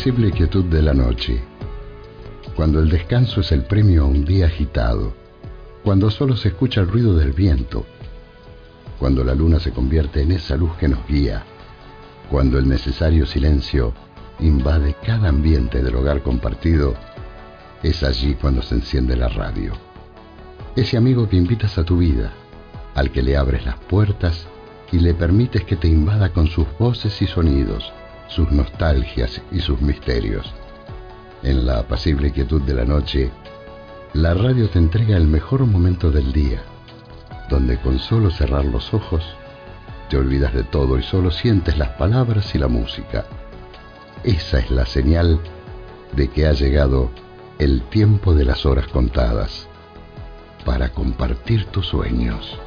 Apacible quietud de la noche, cuando el descanso es el premio a un día agitado, cuando solo se escucha el ruido del viento, cuando la luna se convierte en esa luz que nos guía, cuando el necesario silencio invade cada ambiente del hogar compartido, es allí cuando se enciende la radio. Ese amigo que invitas a tu vida, al que le abres las puertas y le permites que te invada con sus voces y sonidos, sus nostalgias y sus misterios. En la apacible quietud de la noche, la radio te entrega el mejor momento del día, donde con solo cerrar los ojos, te olvidas de todo y solo sientes las palabras y la música. Esa es la señal de que ha llegado el tiempo de las horas contadas para compartir tus sueños.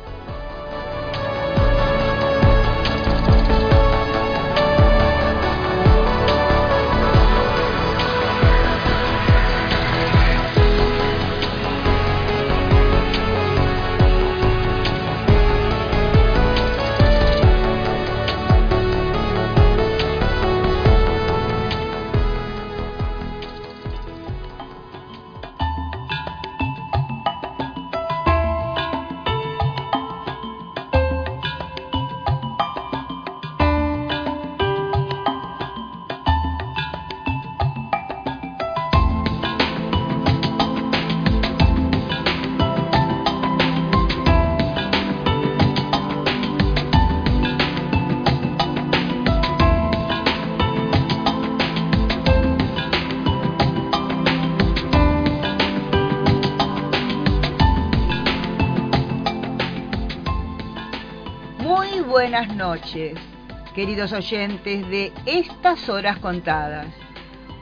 Queridos oyentes de Estas Horas Contadas,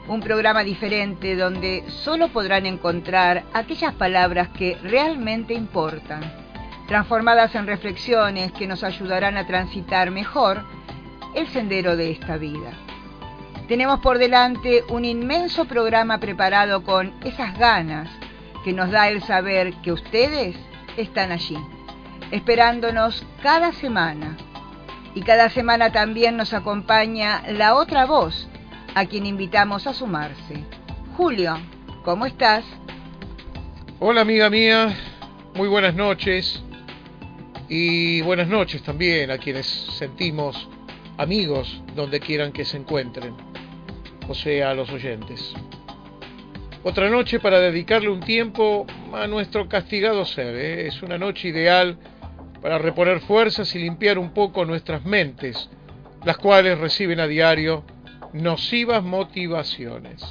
un programa diferente donde solo podrán encontrar aquellas palabras que realmente importan, transformadas en reflexiones que nos ayudarán a transitar mejor el sendero de esta vida. Tenemos por delante un inmenso programa preparado con esas ganas que nos da el saber que ustedes están allí, esperándonos cada semana y cada semana también nos acompaña la otra voz, a quien invitamos a sumarse. Julio, ¿cómo estás? Hola amiga mía, muy buenas noches y buenas noches también a quienes sentimos amigos donde quieran que se encuentren, o sea, a los oyentes. Otra noche para dedicarle un tiempo a nuestro castigado ser, ¿eh? es una noche ideal para reponer fuerzas y limpiar un poco nuestras mentes, las cuales reciben a diario nocivas motivaciones.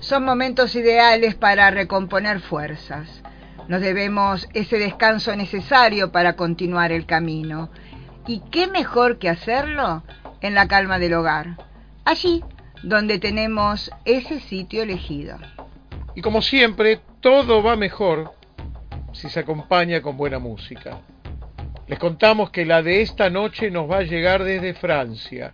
Son momentos ideales para recomponer fuerzas. Nos debemos ese descanso necesario para continuar el camino. ¿Y qué mejor que hacerlo en la calma del hogar? Allí donde tenemos ese sitio elegido. Y como siempre, todo va mejor si se acompaña con buena música. Les contamos que la de esta noche nos va a llegar desde Francia.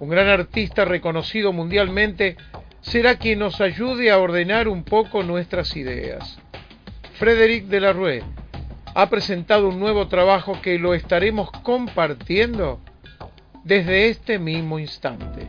Un gran artista reconocido mundialmente será quien nos ayude a ordenar un poco nuestras ideas. Frédéric Delarue ha presentado un nuevo trabajo que lo estaremos compartiendo desde este mismo instante.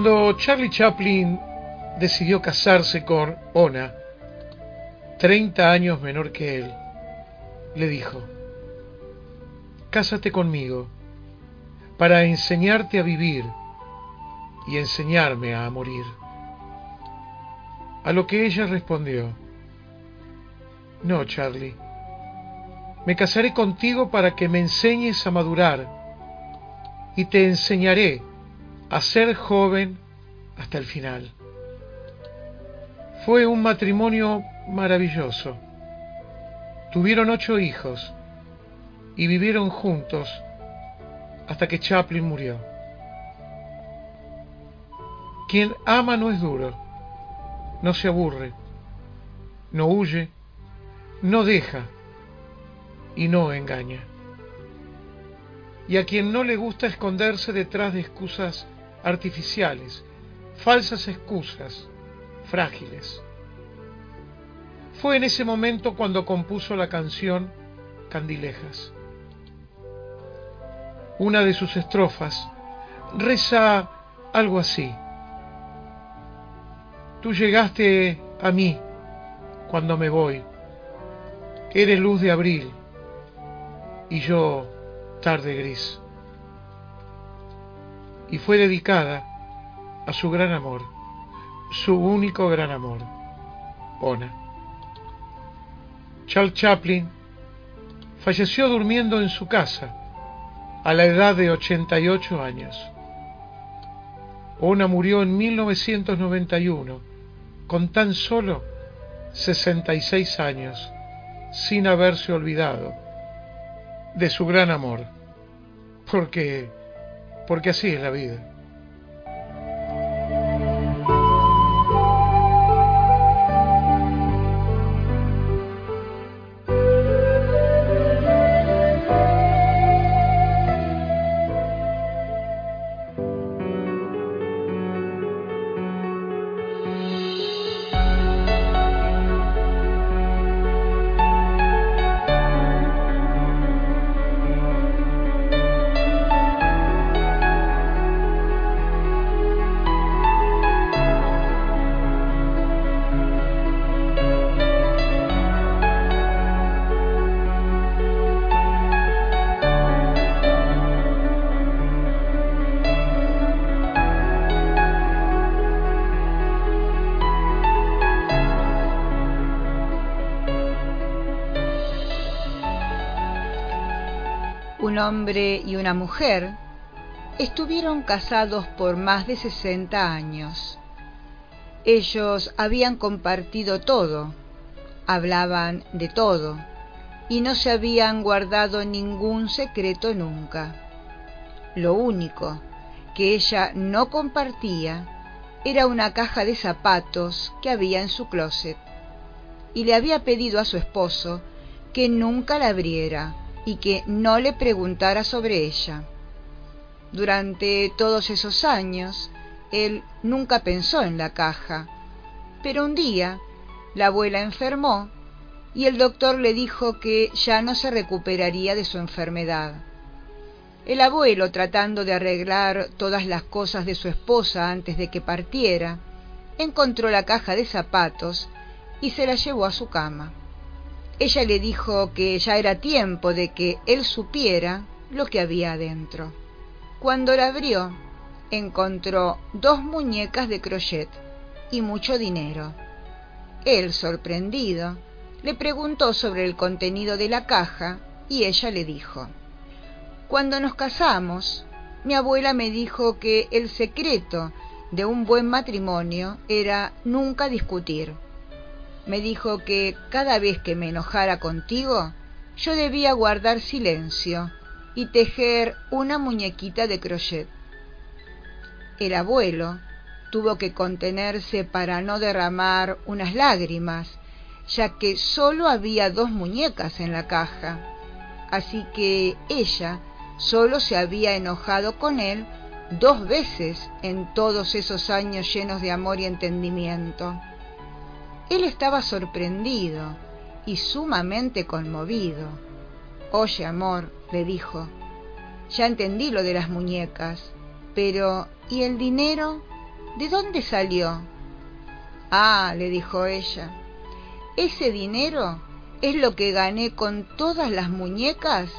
Cuando Charlie Chaplin decidió casarse con Ona, 30 años menor que él, le dijo, Cásate conmigo para enseñarte a vivir y enseñarme a morir. A lo que ella respondió, No, Charlie, me casaré contigo para que me enseñes a madurar y te enseñaré a ser joven hasta el final. Fue un matrimonio maravilloso. Tuvieron ocho hijos y vivieron juntos hasta que Chaplin murió. Quien ama no es duro, no se aburre, no huye, no deja y no engaña. Y a quien no le gusta esconderse detrás de excusas artificiales, falsas excusas, frágiles. Fue en ese momento cuando compuso la canción Candilejas. Una de sus estrofas reza algo así. Tú llegaste a mí cuando me voy. Eres luz de abril y yo tarde gris y fue dedicada a su gran amor, su único gran amor, Ona. Charles Chaplin falleció durmiendo en su casa a la edad de 88 años. Ona murió en 1991 con tan solo 66 años sin haberse olvidado de su gran amor, porque porque así es la vida. Hombre y una mujer estuvieron casados por más de 60 años. Ellos habían compartido todo, hablaban de todo y no se habían guardado ningún secreto nunca. Lo único que ella no compartía era una caja de zapatos que había en su closet y le había pedido a su esposo que nunca la abriera y que no le preguntara sobre ella. Durante todos esos años, él nunca pensó en la caja, pero un día la abuela enfermó y el doctor le dijo que ya no se recuperaría de su enfermedad. El abuelo, tratando de arreglar todas las cosas de su esposa antes de que partiera, encontró la caja de zapatos y se la llevó a su cama. Ella le dijo que ya era tiempo de que él supiera lo que había adentro. Cuando la abrió, encontró dos muñecas de crochet y mucho dinero. Él, sorprendido, le preguntó sobre el contenido de la caja y ella le dijo, Cuando nos casamos, mi abuela me dijo que el secreto de un buen matrimonio era nunca discutir me dijo que cada vez que me enojara contigo, yo debía guardar silencio y tejer una muñequita de crochet. El abuelo tuvo que contenerse para no derramar unas lágrimas, ya que solo había dos muñecas en la caja, así que ella solo se había enojado con él dos veces en todos esos años llenos de amor y entendimiento. Él estaba sorprendido y sumamente conmovido. Oye, amor, le dijo, ya entendí lo de las muñecas, pero ¿y el dinero? ¿De dónde salió? Ah, le dijo ella, ese dinero es lo que gané con todas las muñecas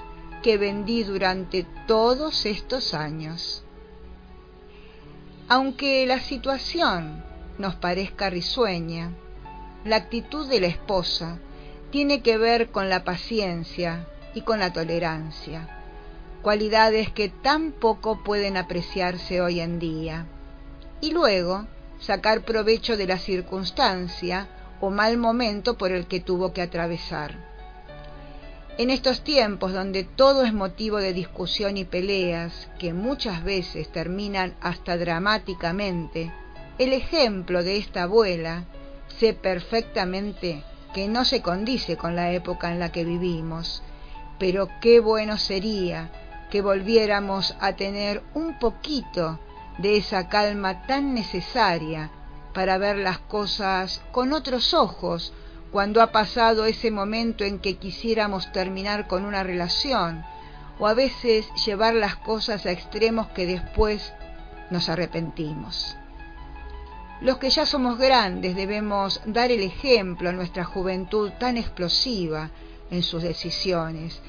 que vendí durante todos estos años. Aunque la situación nos parezca risueña, la actitud de la esposa tiene que ver con la paciencia y con la tolerancia, cualidades que tan poco pueden apreciarse hoy en día. Y luego, sacar provecho de la circunstancia o mal momento por el que tuvo que atravesar. En estos tiempos donde todo es motivo de discusión y peleas, que muchas veces terminan hasta dramáticamente, el ejemplo de esta abuela sé perfectamente que no se condice con la época en la que vivimos, pero qué bueno sería que volviéramos a tener un poquito de esa calma tan necesaria para ver las cosas con otros ojos cuando ha pasado ese momento en que quisiéramos terminar con una relación o a veces llevar las cosas a extremos que después nos arrepentimos. Los que ya somos grandes debemos dar el ejemplo a nuestra juventud tan explosiva en sus decisiones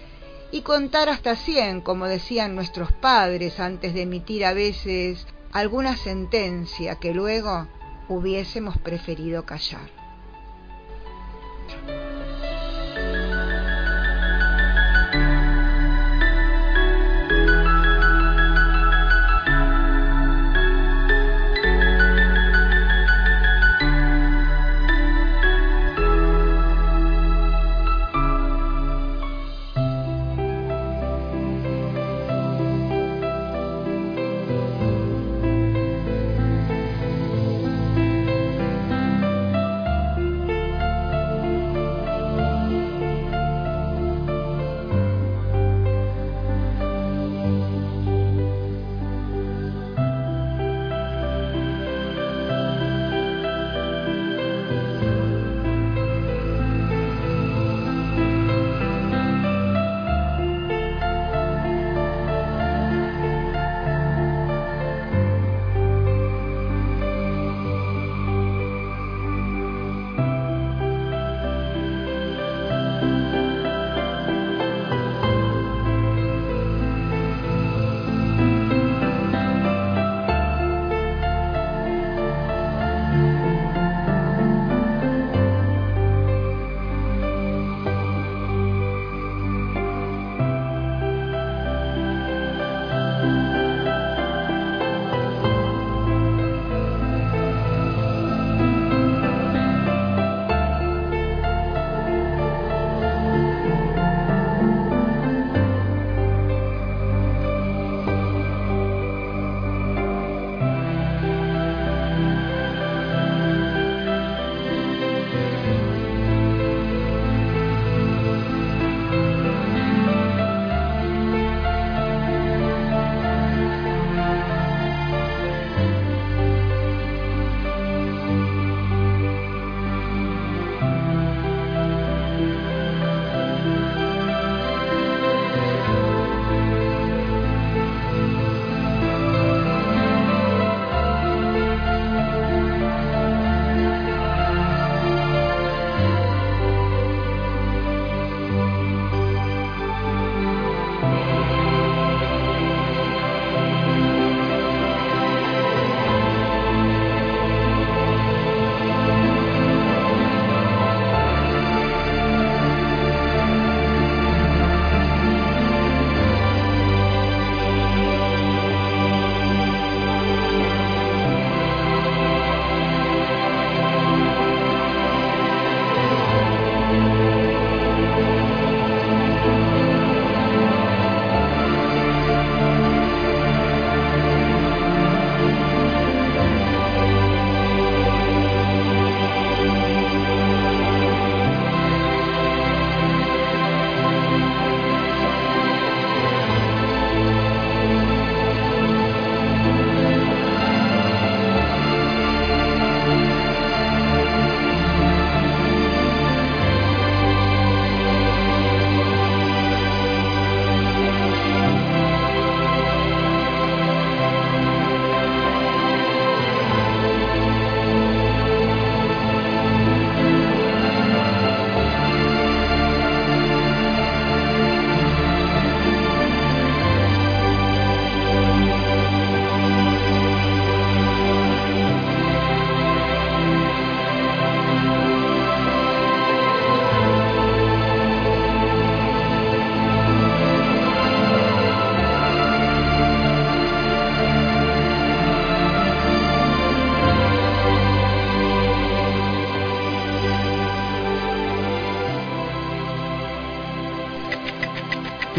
y contar hasta cien, como decían nuestros padres antes de emitir a veces alguna sentencia que luego hubiésemos preferido callar.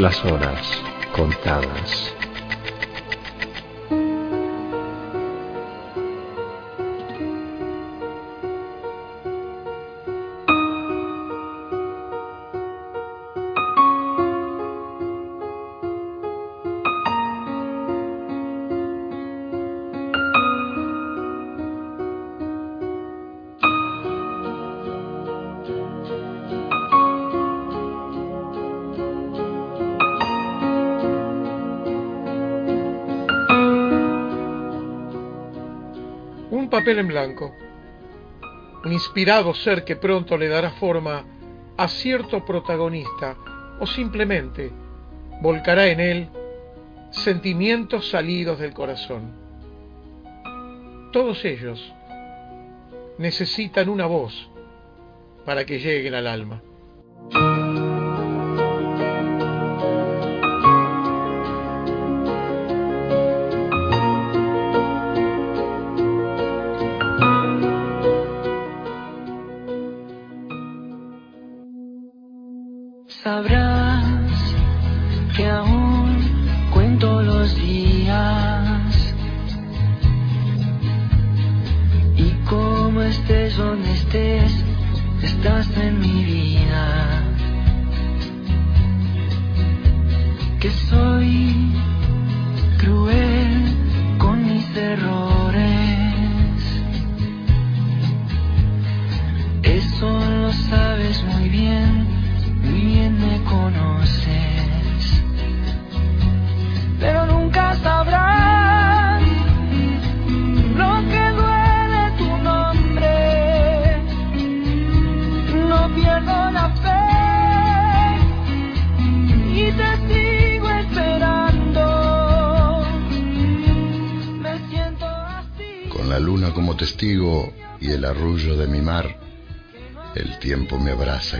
Las horas en blanco, un inspirado ser que pronto le dará forma a cierto protagonista o simplemente volcará en él sentimientos salidos del corazón. Todos ellos necesitan una voz para que lleguen al alma.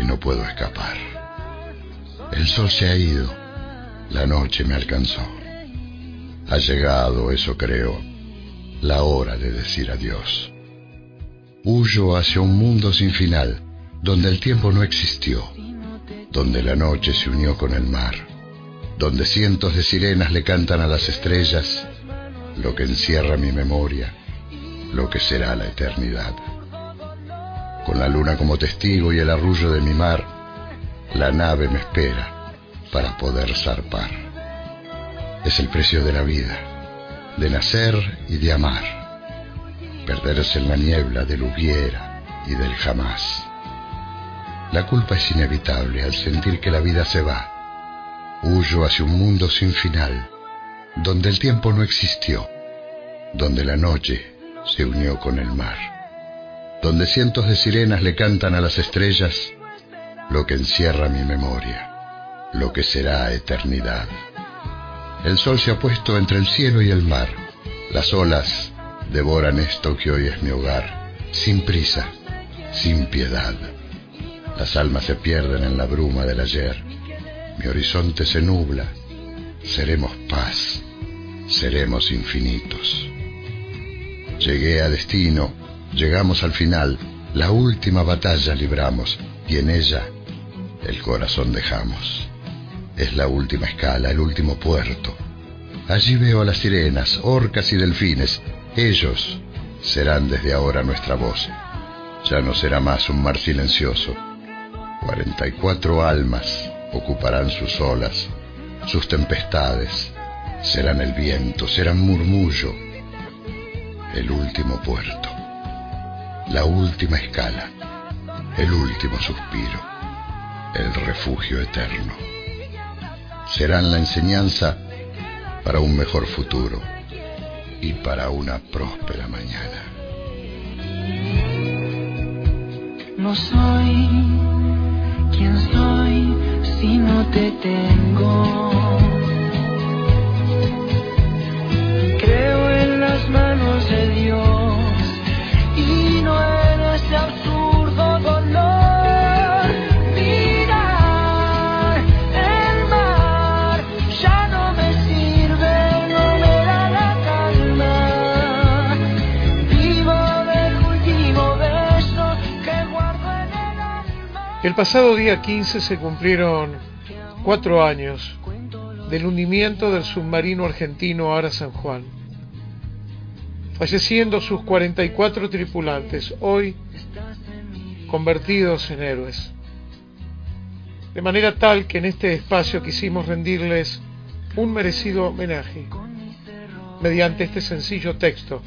Y no puedo escapar. El sol se ha ido, la noche me alcanzó. Ha llegado, eso creo, la hora de decir adiós. Huyo hacia un mundo sin final, donde el tiempo no existió, donde la noche se unió con el mar, donde cientos de sirenas le cantan a las estrellas lo que encierra mi memoria, lo que será la eternidad con la luna como testigo y el arrullo de mi mar, la nave me espera para poder zarpar. Es el precio de la vida, de nacer y de amar, perderse en la niebla del hubiera y del jamás. La culpa es inevitable al sentir que la vida se va. Huyo hacia un mundo sin final, donde el tiempo no existió, donde la noche se unió con el mar donde cientos de sirenas le cantan a las estrellas lo que encierra mi memoria, lo que será eternidad. El sol se ha puesto entre el cielo y el mar, las olas devoran esto que hoy es mi hogar, sin prisa, sin piedad. Las almas se pierden en la bruma del ayer, mi horizonte se nubla, seremos paz, seremos infinitos. Llegué a destino, Llegamos al final, la última batalla libramos y en ella el corazón dejamos. Es la última escala, el último puerto. Allí veo a las sirenas, orcas y delfines. Ellos serán desde ahora nuestra voz. Ya no será más un mar silencioso. Cuarenta y cuatro almas ocuparán sus olas, sus tempestades. Serán el viento, serán murmullo, el último puerto la última escala, el último suspiro, el refugio eterno. Serán la enseñanza para un mejor futuro y para una próspera mañana. No soy quien soy si no te tengo. El pasado día 15 se cumplieron cuatro años del hundimiento del submarino argentino Ara San Juan, falleciendo sus 44 tripulantes, hoy convertidos en héroes. De manera tal que en este espacio quisimos rendirles un merecido homenaje mediante este sencillo texto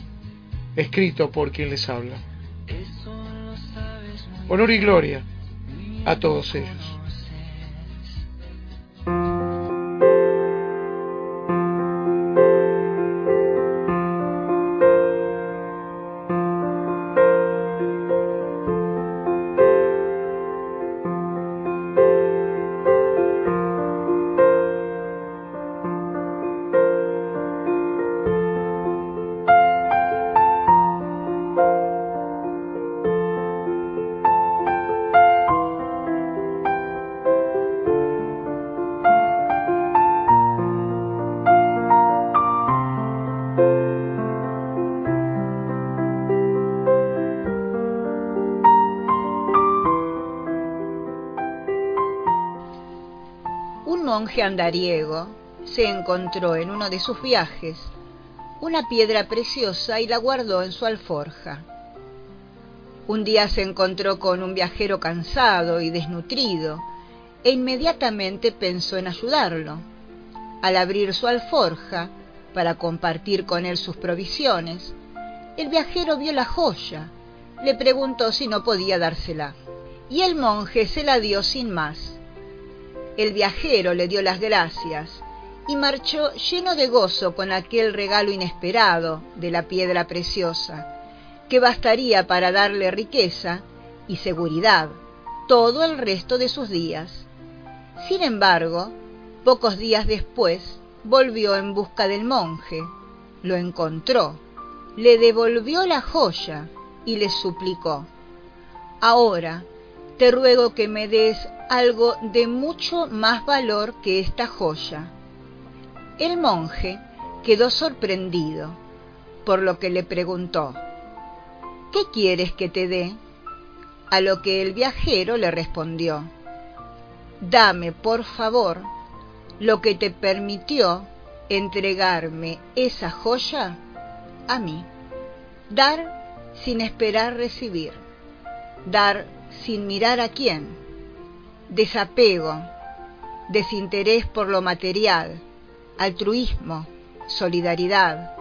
escrito por quien les habla. Honor y gloria a todos ellos. Andariego se encontró en uno de sus viajes una piedra preciosa y la guardó en su alforja. Un día se encontró con un viajero cansado y desnutrido e inmediatamente pensó en ayudarlo. Al abrir su alforja para compartir con él sus provisiones, el viajero vio la joya, le preguntó si no podía dársela, y el monje se la dio sin más el viajero le dio las gracias y marchó lleno de gozo con aquel regalo inesperado de la piedra preciosa, que bastaría para darle riqueza y seguridad todo el resto de sus días. Sin embargo, pocos días después, volvió en busca del monje, lo encontró, le devolvió la joya y le suplicó, Ahora te ruego que me des algo de mucho más valor que esta joya. El monje quedó sorprendido, por lo que le preguntó, ¿qué quieres que te dé? A lo que el viajero le respondió, dame por favor lo que te permitió entregarme esa joya a mí. Dar sin esperar recibir. Dar sin mirar a quién desapego, desinterés por lo material, altruismo, solidaridad,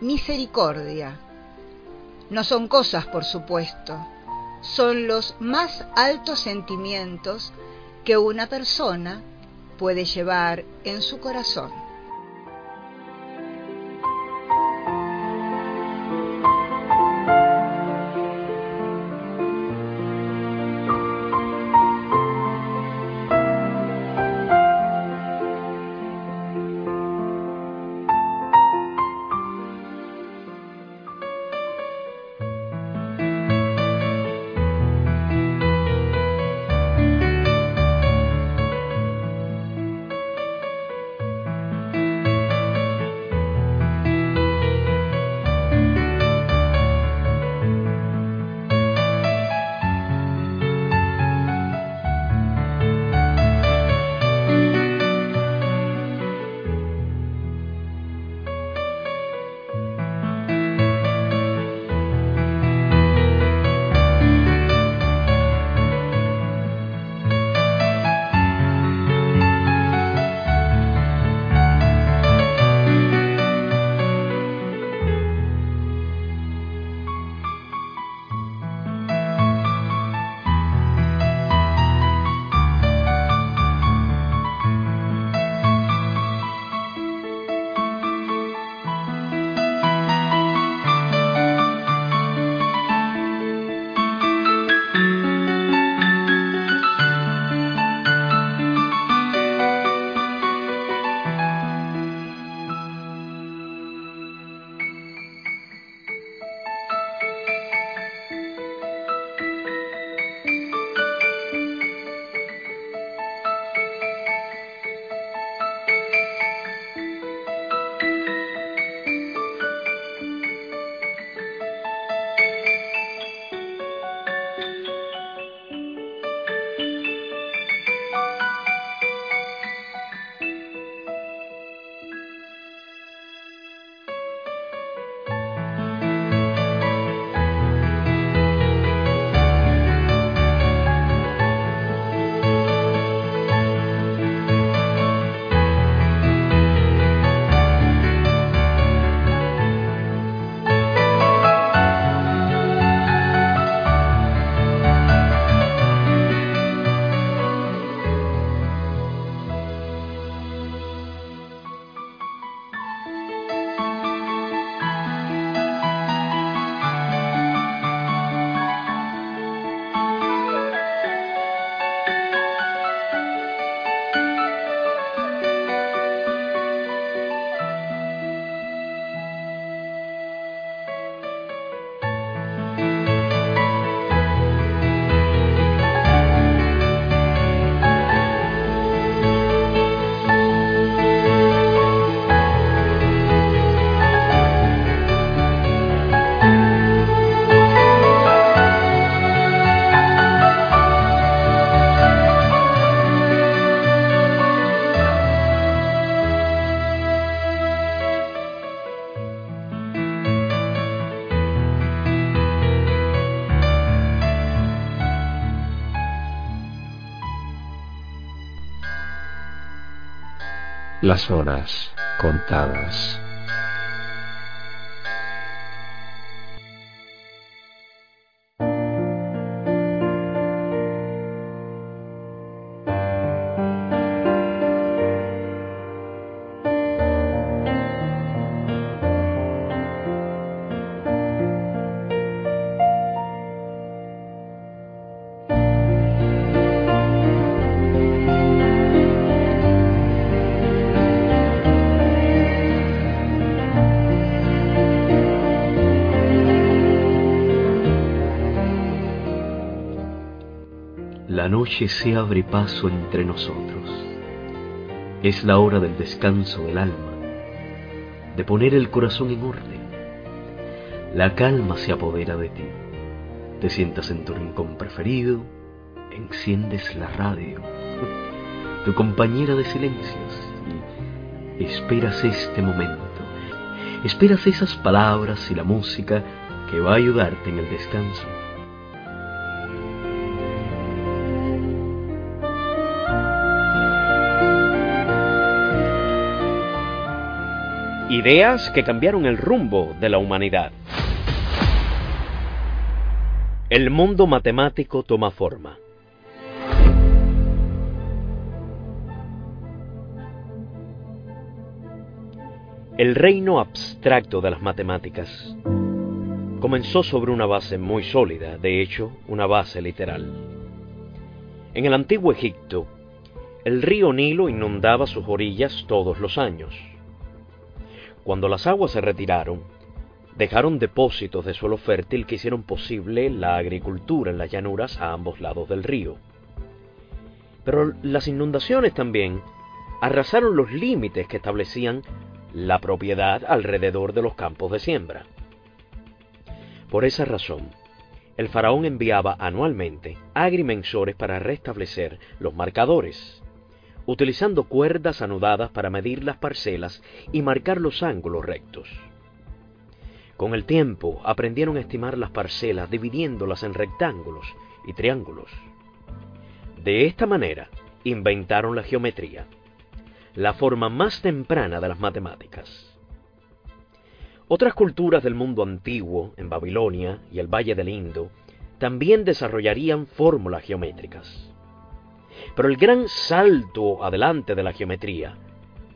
misericordia. No son cosas, por supuesto, son los más altos sentimientos que una persona puede llevar en su corazón. Las horas contadas. Noche se abre paso entre nosotros. Es la hora del descanso del alma, de poner el corazón en orden. La calma se apodera de ti. Te sientas en tu rincón preferido, enciendes la radio, tu compañera de silencios, y esperas este momento. Esperas esas palabras y la música que va a ayudarte en el descanso. Ideas que cambiaron el rumbo de la humanidad. El mundo matemático toma forma. El reino abstracto de las matemáticas comenzó sobre una base muy sólida, de hecho, una base literal. En el antiguo Egipto, el río Nilo inundaba sus orillas todos los años. Cuando las aguas se retiraron, dejaron depósitos de suelo fértil que hicieron posible la agricultura en las llanuras a ambos lados del río. Pero las inundaciones también arrasaron los límites que establecían la propiedad alrededor de los campos de siembra. Por esa razón, el faraón enviaba anualmente agrimensores para restablecer los marcadores utilizando cuerdas anudadas para medir las parcelas y marcar los ángulos rectos. Con el tiempo aprendieron a estimar las parcelas dividiéndolas en rectángulos y triángulos. De esta manera inventaron la geometría, la forma más temprana de las matemáticas. Otras culturas del mundo antiguo, en Babilonia y el Valle del Indo, también desarrollarían fórmulas geométricas. Pero el gran salto adelante de la geometría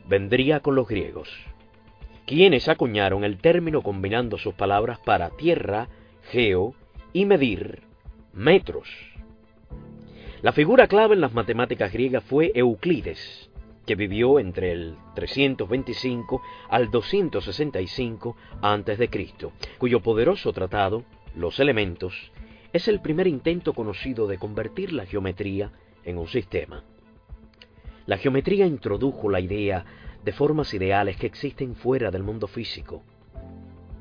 vendría con los griegos, quienes acuñaron el término combinando sus palabras para tierra, geo y medir, metros. La figura clave en las matemáticas griegas fue Euclides, que vivió entre el 325 al 265 a.C., cuyo poderoso tratado, Los Elementos, es el primer intento conocido de convertir la geometría en un sistema. La geometría introdujo la idea de formas ideales que existen fuera del mundo físico.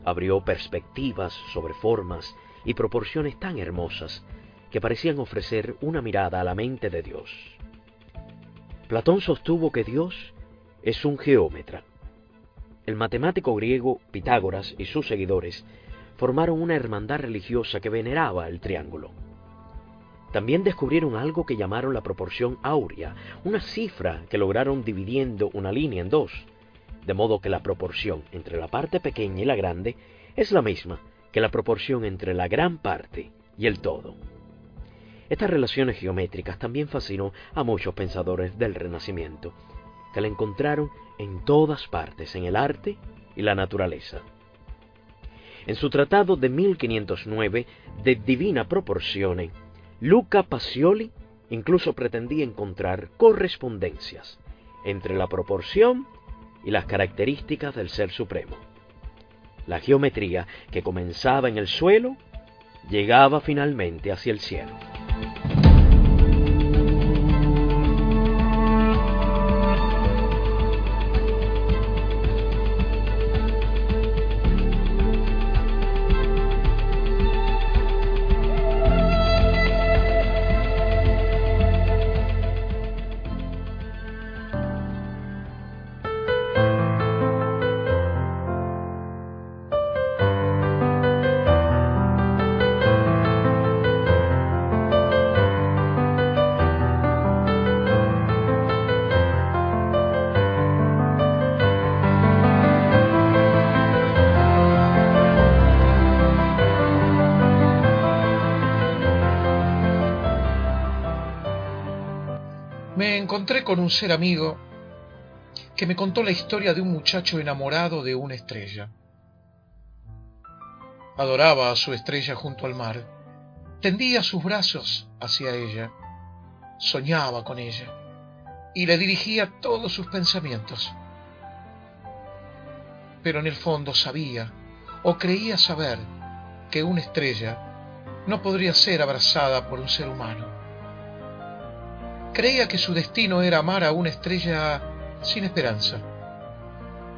Abrió perspectivas sobre formas y proporciones tan hermosas que parecían ofrecer una mirada a la mente de Dios. Platón sostuvo que Dios es un geómetra. El matemático griego Pitágoras y sus seguidores formaron una hermandad religiosa que veneraba el triángulo. También descubrieron algo que llamaron la proporción áurea, una cifra que lograron dividiendo una línea en dos, de modo que la proporción entre la parte pequeña y la grande es la misma que la proporción entre la gran parte y el todo. Estas relaciones geométricas también fascinó a muchos pensadores del Renacimiento, que la encontraron en todas partes, en el arte y la naturaleza. En su tratado de 1509 de Divina Proporcione, Luca Pacioli incluso pretendía encontrar correspondencias entre la proporción y las características del Ser Supremo. La geometría que comenzaba en el suelo llegaba finalmente hacia el cielo. Me encontré con un ser amigo que me contó la historia de un muchacho enamorado de una estrella. Adoraba a su estrella junto al mar, tendía sus brazos hacia ella, soñaba con ella y le dirigía todos sus pensamientos. Pero en el fondo sabía o creía saber que una estrella no podría ser abrazada por un ser humano. Creía que su destino era amar a una estrella sin esperanza.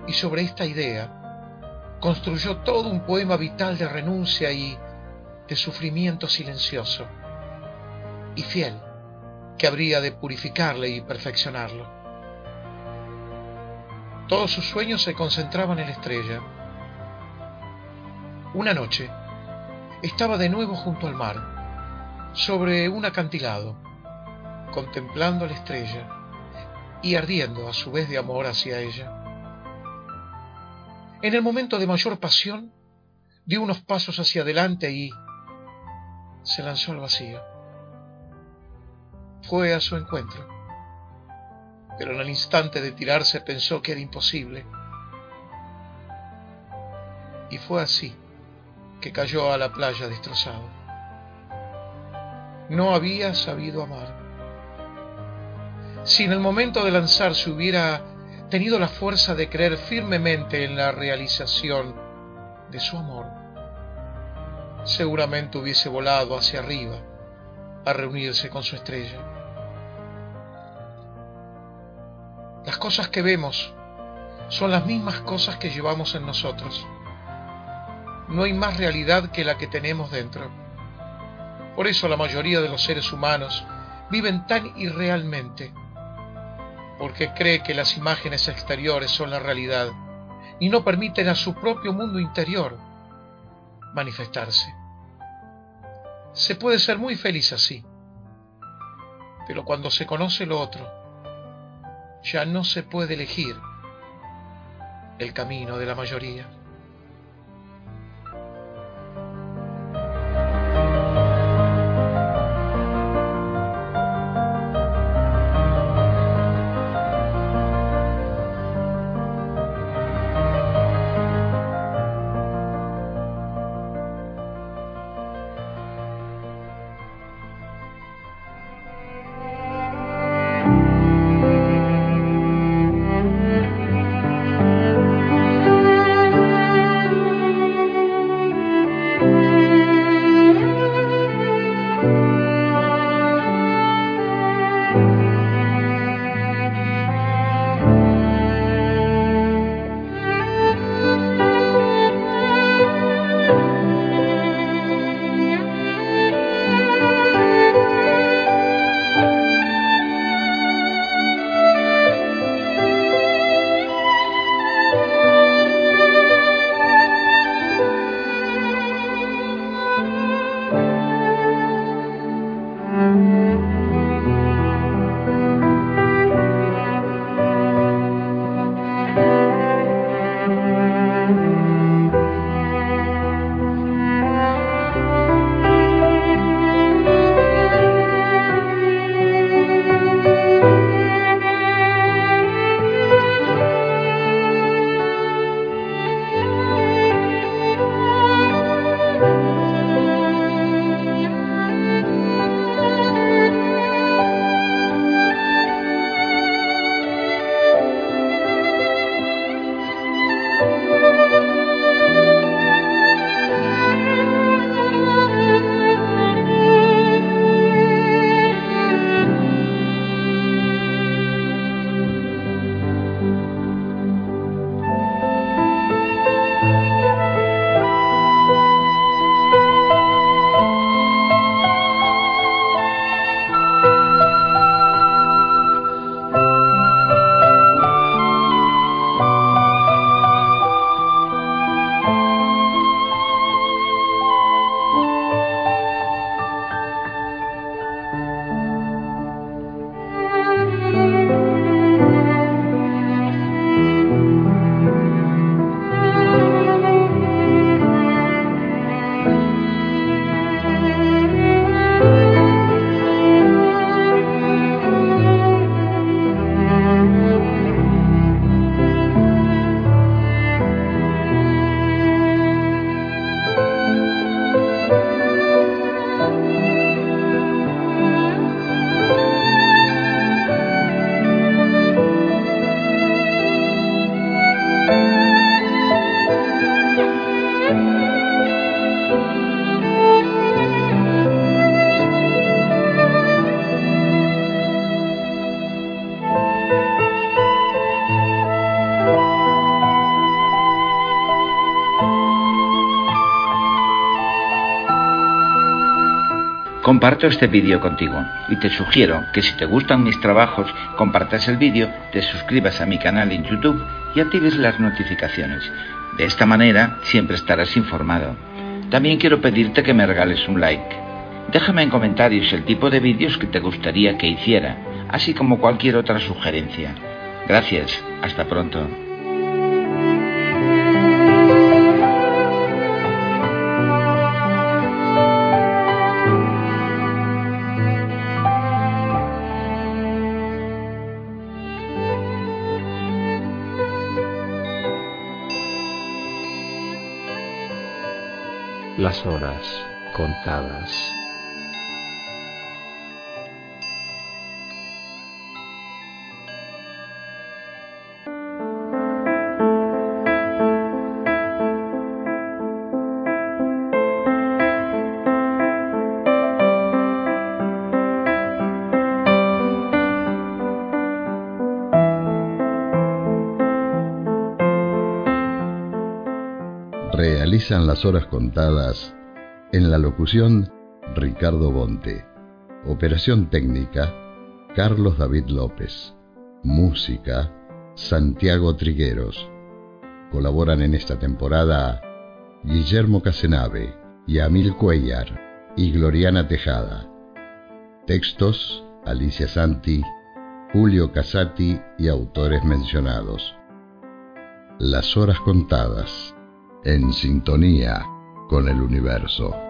Y sobre esta idea construyó todo un poema vital de renuncia y de sufrimiento silencioso y fiel que habría de purificarle y perfeccionarlo. Todos sus sueños se concentraban en la estrella. Una noche estaba de nuevo junto al mar, sobre un acantilado, contemplando la estrella y ardiendo a su vez de amor hacia ella. En el momento de mayor pasión, dio unos pasos hacia adelante y se lanzó al vacío. Fue a su encuentro, pero en el instante de tirarse pensó que era imposible. Y fue así que cayó a la playa destrozado. No había sabido amar. Si en el momento de lanzarse hubiera tenido la fuerza de creer firmemente en la realización de su amor, seguramente hubiese volado hacia arriba a reunirse con su estrella. Las cosas que vemos son las mismas cosas que llevamos en nosotros. No hay más realidad que la que tenemos dentro. Por eso la mayoría de los seres humanos viven tan irrealmente porque cree que las imágenes exteriores son la realidad y no permiten a su propio mundo interior manifestarse. Se puede ser muy feliz así, pero cuando se conoce lo otro, ya no se puede elegir el camino de la mayoría. Comparto este vídeo contigo y te sugiero que si te gustan mis trabajos, compartas el vídeo, te suscribas a mi canal en YouTube y actives las notificaciones. De esta manera siempre estarás informado. También quiero pedirte que me regales un like. Déjame en comentarios el tipo de vídeos que te gustaría que hiciera, así como cualquier otra sugerencia. Gracias, hasta pronto. Las horas contadas. Las horas contadas en la locución Ricardo Bonte. Operación técnica Carlos David López. Música Santiago Trigueros. Colaboran en esta temporada Guillermo Casenave, Yamil Cuellar y Gloriana Tejada. Textos Alicia Santi, Julio Casati y autores mencionados. Las horas contadas en sintonía con el universo.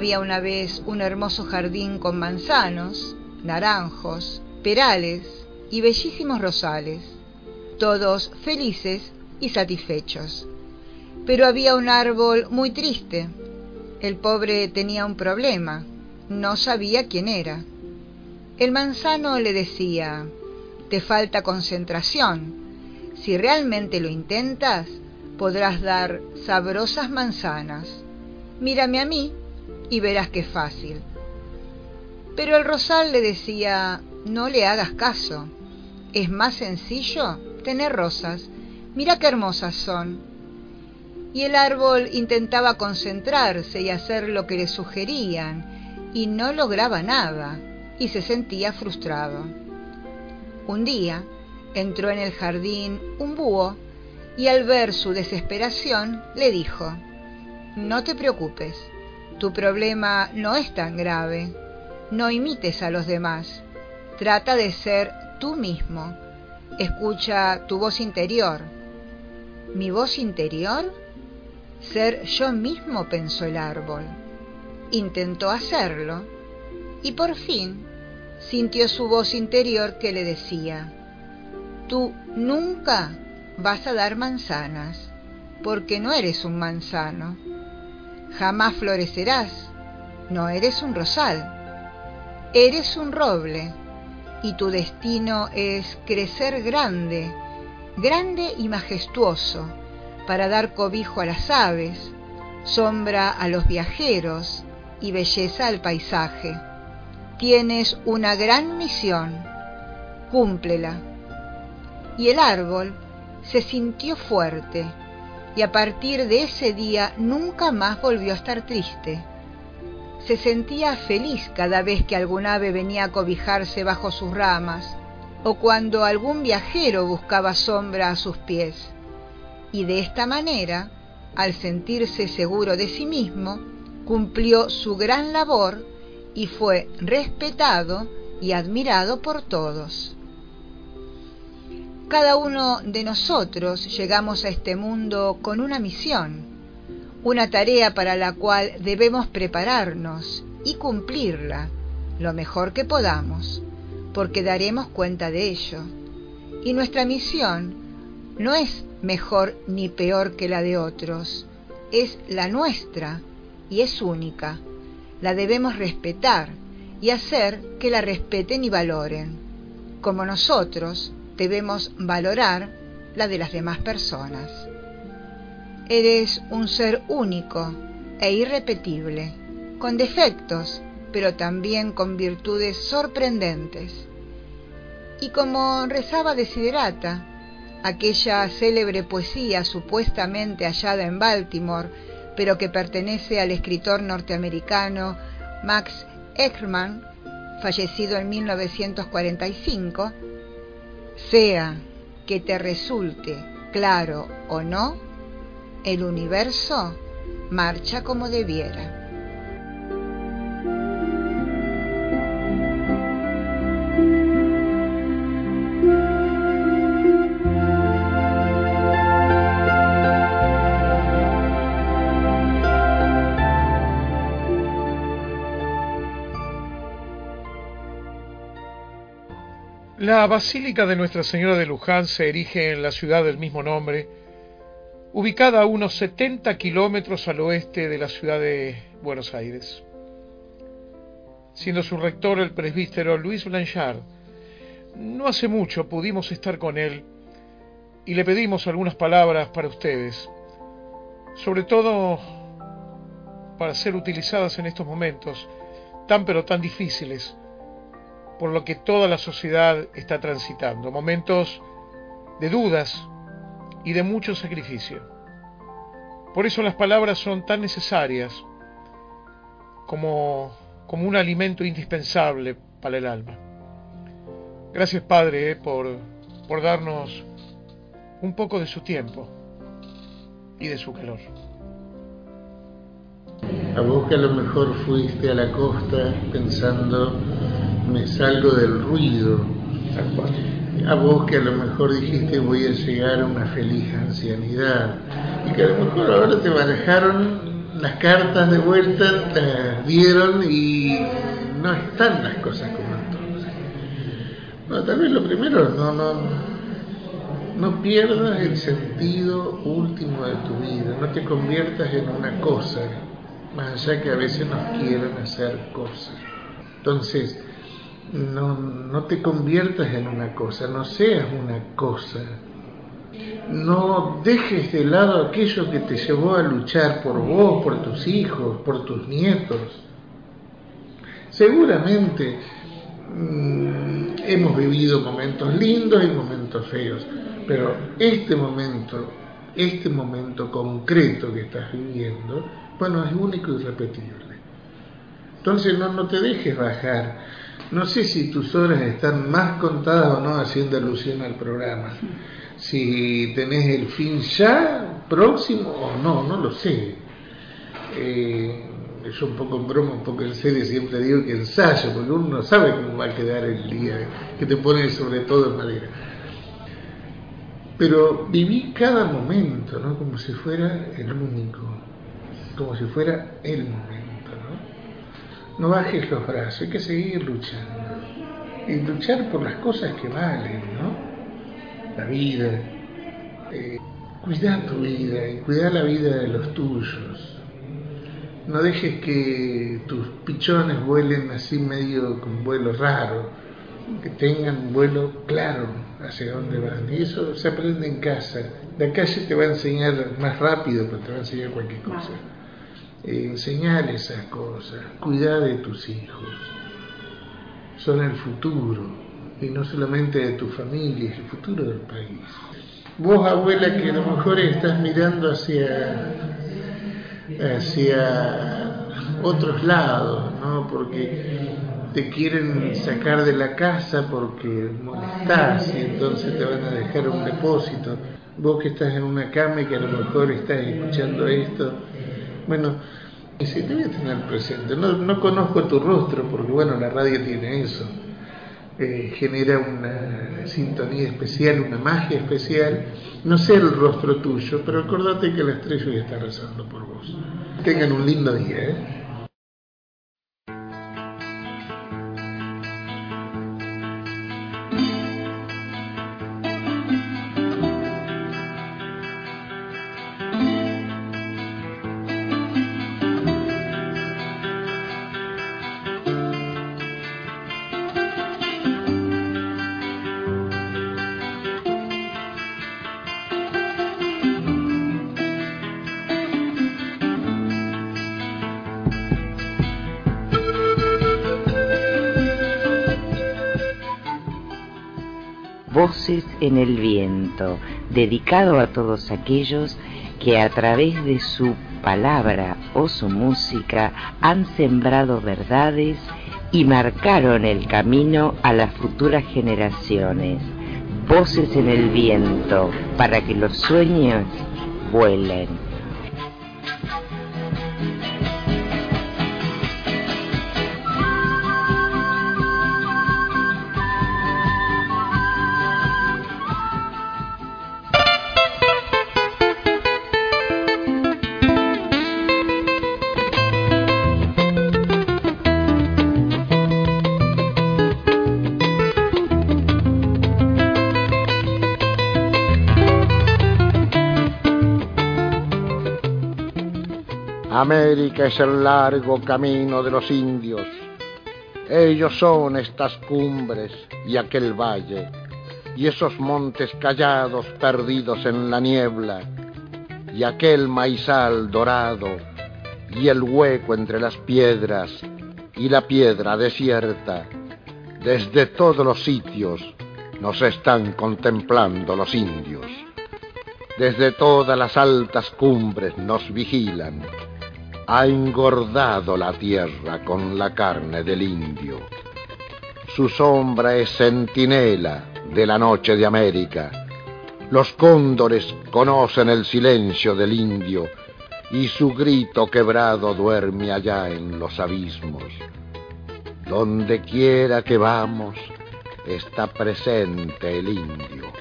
Había una vez un hermoso jardín con manzanos, naranjos, perales y bellísimos rosales, todos felices y satisfechos. Pero había un árbol muy triste. El pobre tenía un problema, no sabía quién era. El manzano le decía, te falta concentración. Si realmente lo intentas, podrás dar sabrosas manzanas. Mírame a mí y verás qué fácil. Pero el rosal le decía, no le hagas caso, es más sencillo tener rosas, mira qué hermosas son. Y el árbol intentaba concentrarse y hacer lo que le sugerían, y no lograba nada, y se sentía frustrado. Un día entró en el jardín un búho, y al ver su desesperación le dijo, no te preocupes, tu problema no es tan grave. No imites a los demás. Trata de ser tú mismo. Escucha tu voz interior. ¿Mi voz interior? Ser yo mismo, pensó el árbol. Intentó hacerlo y por fin sintió su voz interior que le decía, tú nunca vas a dar manzanas porque no eres un manzano jamás florecerás, no eres un rosal, eres un roble y tu destino es crecer grande, grande y majestuoso, para dar cobijo a las aves, sombra a los viajeros y belleza al paisaje. Tienes una gran misión, cúmplela. Y el árbol se sintió fuerte, y a partir de ese día nunca más volvió a estar triste. Se sentía feliz cada vez que algún ave venía a cobijarse bajo sus ramas o cuando algún viajero buscaba sombra a sus pies. Y de esta manera, al sentirse seguro de sí mismo, cumplió su gran labor y fue respetado y admirado por todos. Cada uno de nosotros llegamos a este mundo con una misión, una tarea para la cual debemos prepararnos y cumplirla lo mejor que podamos, porque daremos cuenta de ello. Y nuestra misión no es mejor ni peor que la de otros, es la nuestra y es única. La debemos respetar y hacer que la respeten y valoren, como nosotros debemos valorar la de las demás personas. Eres un ser único e irrepetible, con defectos, pero también con virtudes sorprendentes. Y como rezaba Desiderata, aquella célebre poesía supuestamente hallada en Baltimore, pero que pertenece al escritor norteamericano Max Eckman, fallecido en 1945, sea que te resulte claro o no, el universo marcha como debiera. La Basílica de Nuestra Señora de Luján se erige en la ciudad del mismo nombre, ubicada a unos 70 kilómetros al oeste de la ciudad de Buenos Aires. Siendo su rector el presbítero Luis Blanchard, no hace mucho pudimos estar con él y le pedimos algunas palabras para ustedes, sobre todo para ser utilizadas en estos momentos tan pero tan difíciles por lo que toda la sociedad está transitando, momentos de dudas y de mucho sacrificio. Por eso las palabras son tan necesarias como, como un alimento indispensable para el alma. Gracias Padre eh, por, por darnos un poco de su tiempo y de su calor. A vos que a lo mejor fuiste a la costa pensando me salgo del ruido. A vos que a lo mejor dijiste voy a llegar a una feliz ancianidad y que a lo mejor ahora te manejaron las cartas de vuelta, te dieron y no están las cosas como entonces. No, tal vez lo primero, no, no, no pierdas el sentido último de tu vida, no te conviertas en una cosa, más allá que a veces nos quieren hacer cosas. Entonces, no, no te conviertas en una cosa, no seas una cosa. No dejes de lado aquello que te llevó a luchar por vos, por tus hijos, por tus nietos. Seguramente mm, hemos vivido momentos lindos y momentos feos, pero este momento, este momento concreto que estás viviendo, bueno, es único y repetible. Entonces no, no te dejes bajar no sé si tus horas están más contadas o no haciendo alusión al programa. Si tenés el fin ya próximo o no, no lo sé. Eh, yo un poco en broma, un poco en serio, siempre digo que ensayo, porque uno no sabe cómo va a quedar el día que te pone sobre todo en madera. Pero viví cada momento, ¿no? Como si fuera el único, como si fuera el momento no bajes los brazos, hay que seguir luchando. Y luchar por las cosas que valen, ¿no? La vida. Eh, cuidar tu vida y cuidar la vida de los tuyos. No dejes que tus pichones vuelen así medio con vuelo raro, que tengan vuelo claro hacia dónde van. Y eso se aprende en casa. La calle te va a enseñar más rápido, pero te va a enseñar cualquier cosa enseñar esas cosas, cuidar de tus hijos. Son el futuro, y no solamente de tu familia, es el futuro del país. Vos, abuela, que a lo mejor estás mirando hacia, hacia otros lados, ¿no? Porque te quieren sacar de la casa porque molestás y entonces te van a dejar un depósito. Vos que estás en una cama y que a lo mejor estás escuchando esto, bueno, sí, te voy a tener presente. No, no conozco tu rostro porque, bueno, la radio tiene eso. Eh, genera una sintonía especial, una magia especial. No sé el rostro tuyo, pero acordate que la estrella ya está rezando por vos. Tengan un lindo día, ¿eh? En el Viento, dedicado a todos aquellos que a través de su palabra o su música han sembrado verdades y marcaron el camino a las futuras generaciones. Voces en el viento para que los sueños vuelen. América es el largo camino de los indios. Ellos son estas cumbres y aquel valle, y esos montes callados perdidos en la niebla, y aquel maizal dorado, y el hueco entre las piedras, y la piedra desierta. Desde todos los sitios nos están contemplando los indios. Desde todas las altas cumbres nos vigilan ha engordado la tierra con la carne del indio. Su sombra es centinela de la noche de América. Los cóndores conocen el silencio del indio y su grito quebrado duerme allá en los abismos. Donde quiera que vamos está presente el indio.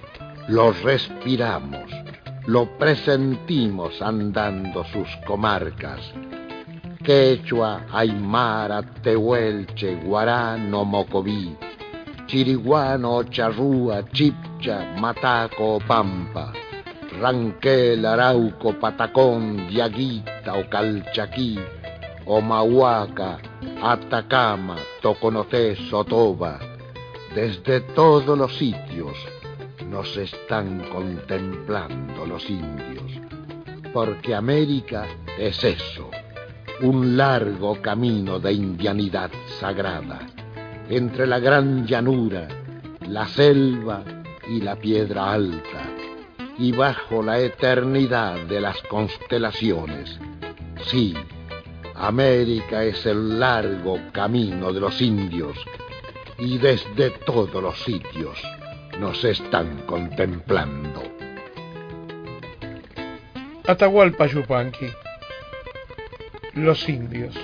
Lo respiramos, lo presentimos andando sus comarcas quechua, aymara, tehuelche, guarano, mocoví, chiriguano, charrúa, chipcha, mataco pampa, ranquel, arauco, patacón, diaguita o calchaquí, o mahuaca, atacama, toconoté, sotoba, desde todos los sitios nos están contemplando los indios, porque América es eso un largo camino de indianidad sagrada, entre la gran llanura, la selva y la piedra alta, y bajo la eternidad de las constelaciones. Sí, América es el largo camino de los indios, y desde todos los sitios nos están contemplando. Atahualpa Yupanqui los indios.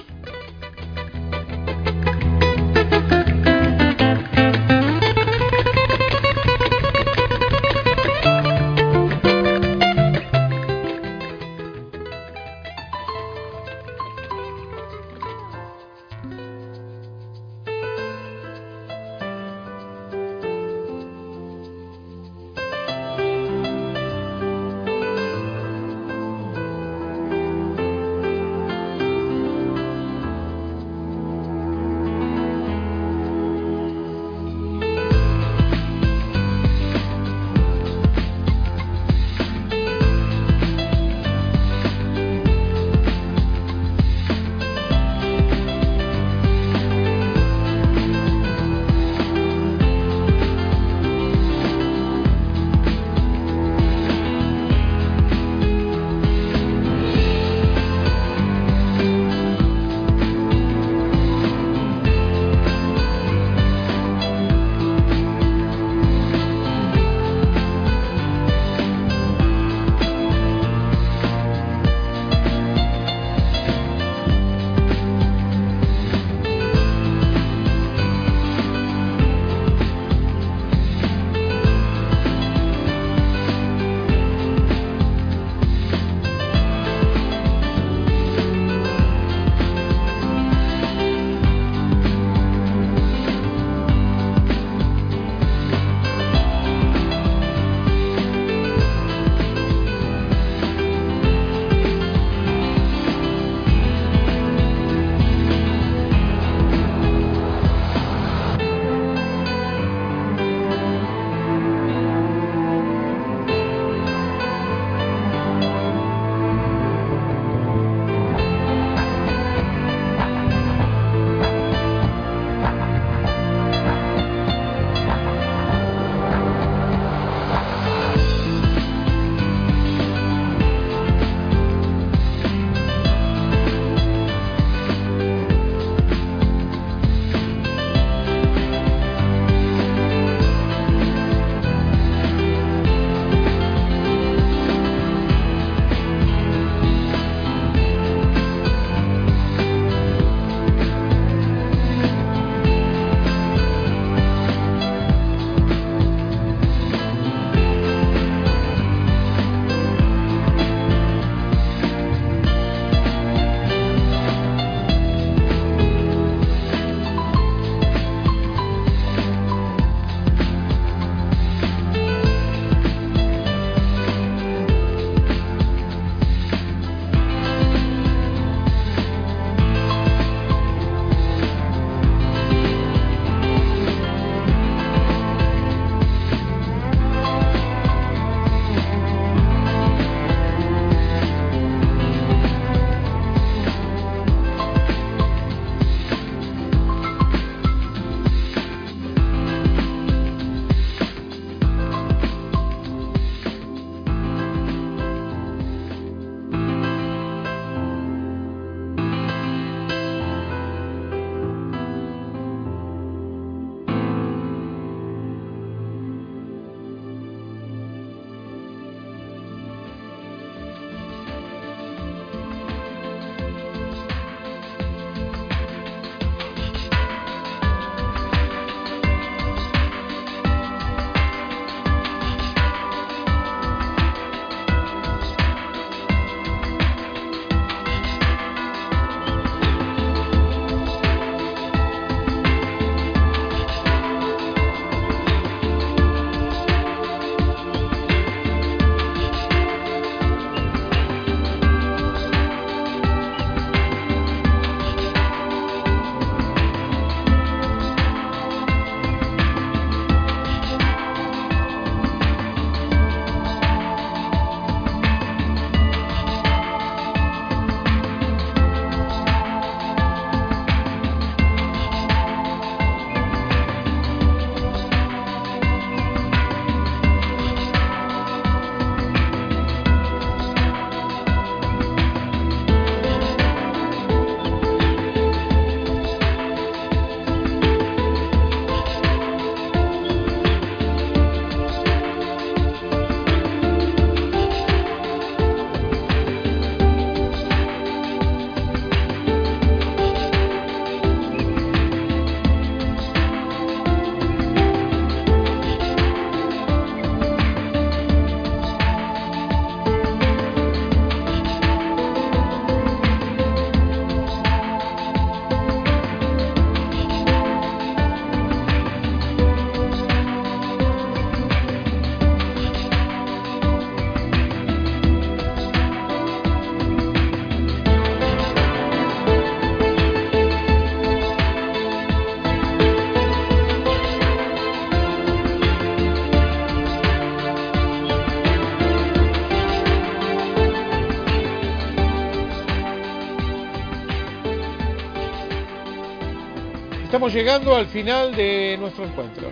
Estamos llegando al final de nuestro encuentro.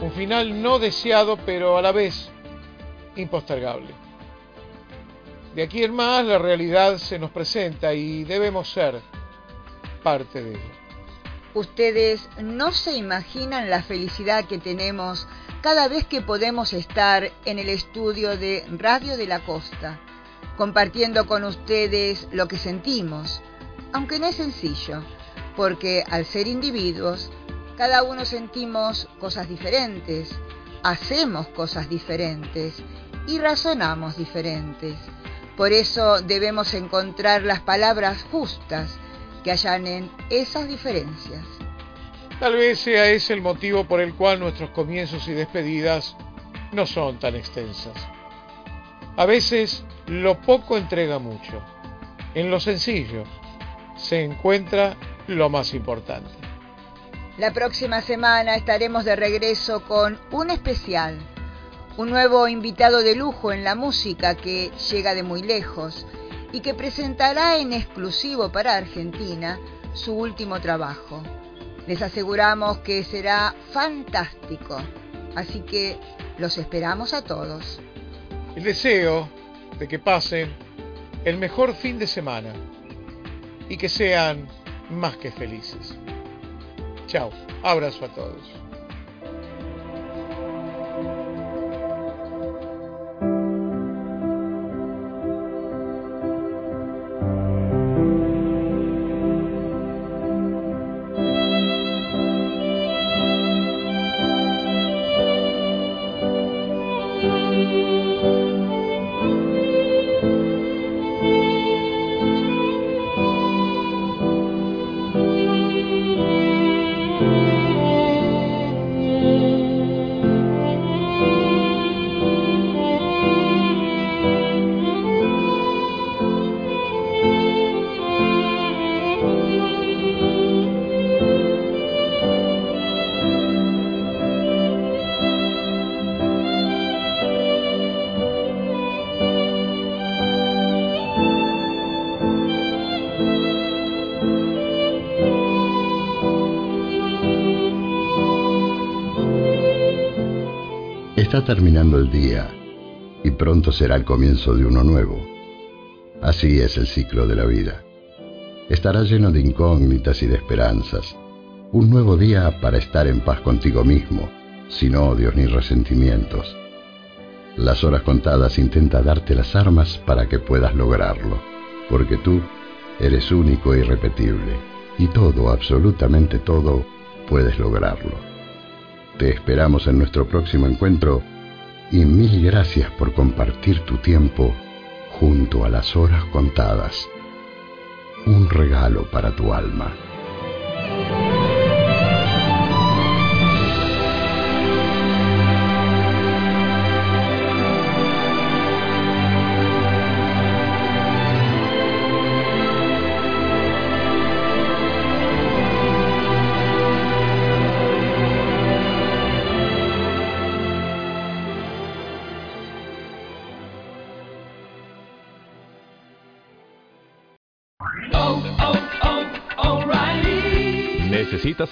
Un final no deseado, pero a la vez impostergable. De aquí en más la realidad se nos presenta y debemos ser parte de ella. Ustedes no se imaginan la felicidad que tenemos cada vez que podemos estar en el estudio de Radio de la Costa, compartiendo con ustedes lo que sentimos, aunque no es sencillo, porque al ser individuos, cada uno sentimos cosas diferentes, hacemos cosas diferentes y razonamos diferentes. Por eso debemos encontrar las palabras justas que allanen esas diferencias. Tal vez sea ese el motivo por el cual nuestros comienzos y despedidas no son tan extensas. A veces lo poco entrega mucho. En lo sencillo se encuentra lo más importante. La próxima semana estaremos de regreso con un especial, un nuevo invitado de lujo en la música que llega de muy lejos y que presentará en exclusivo para Argentina su último trabajo. Les aseguramos que será fantástico, así que los esperamos a todos. El deseo de que pasen el mejor fin de semana y que sean más que felices. Chao, abrazo a todos. Terminando el día y pronto será el comienzo de uno nuevo. Así es el ciclo de la vida. Estará lleno de incógnitas y de esperanzas. Un nuevo día para estar en paz contigo mismo, sin odios ni resentimientos. Las horas contadas intenta darte las armas para que puedas lograrlo, porque tú eres único e irrepetible, y todo, absolutamente todo, puedes lograrlo. Te esperamos en nuestro próximo encuentro y mil gracias por compartir tu tiempo junto a las horas contadas. Un regalo para tu alma.